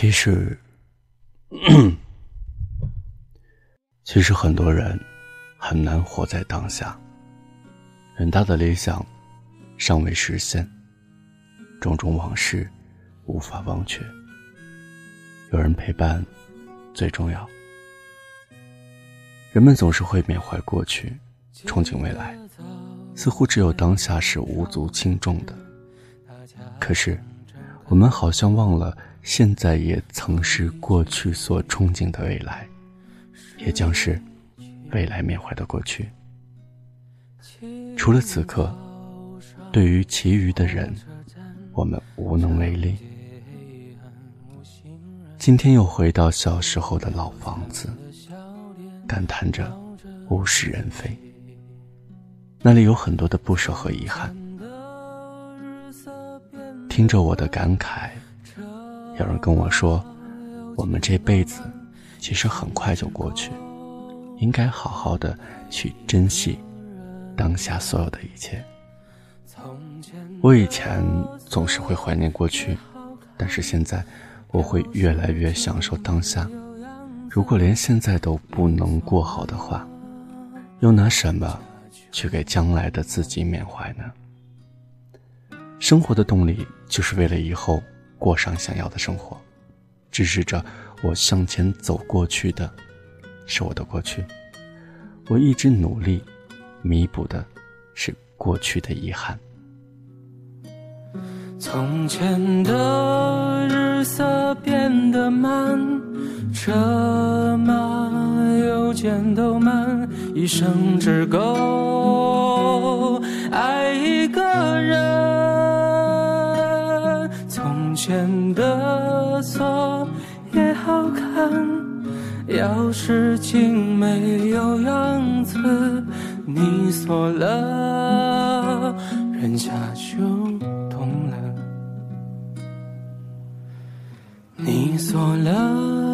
其实，其实很多人很难活在当下。远大的理想尚未实现，种种往事无法忘却。有人陪伴最重要。人们总是会缅怀过去，憧憬未来，似乎只有当下是无足轻重的。可是，我们好像忘了，现在也曾是过去所憧憬的未来，也将是未来缅怀的过去。除了此刻，对于其余的人，我们无能为力。今天又回到小时候的老房子。感叹着物是人非，那里有很多的不舍和遗憾。听着我的感慨，有人跟我说：“我们这辈子其实很快就过去，应该好好的去珍惜当下所有的一切。”我以前总是会怀念过去，但是现在我会越来越享受当下。如果连现在都不能过好的话，又拿什么去给将来的自己缅怀呢？生活的动力就是为了以后过上想要的生活，支持着我向前走过去的，是我的过去。我一直努力弥补的是过去的遗憾。从前的日色变得慢。车马邮件都慢，一生只够前的锁也好看，钥匙精没有样子，你锁了，人家就懂了。你锁了。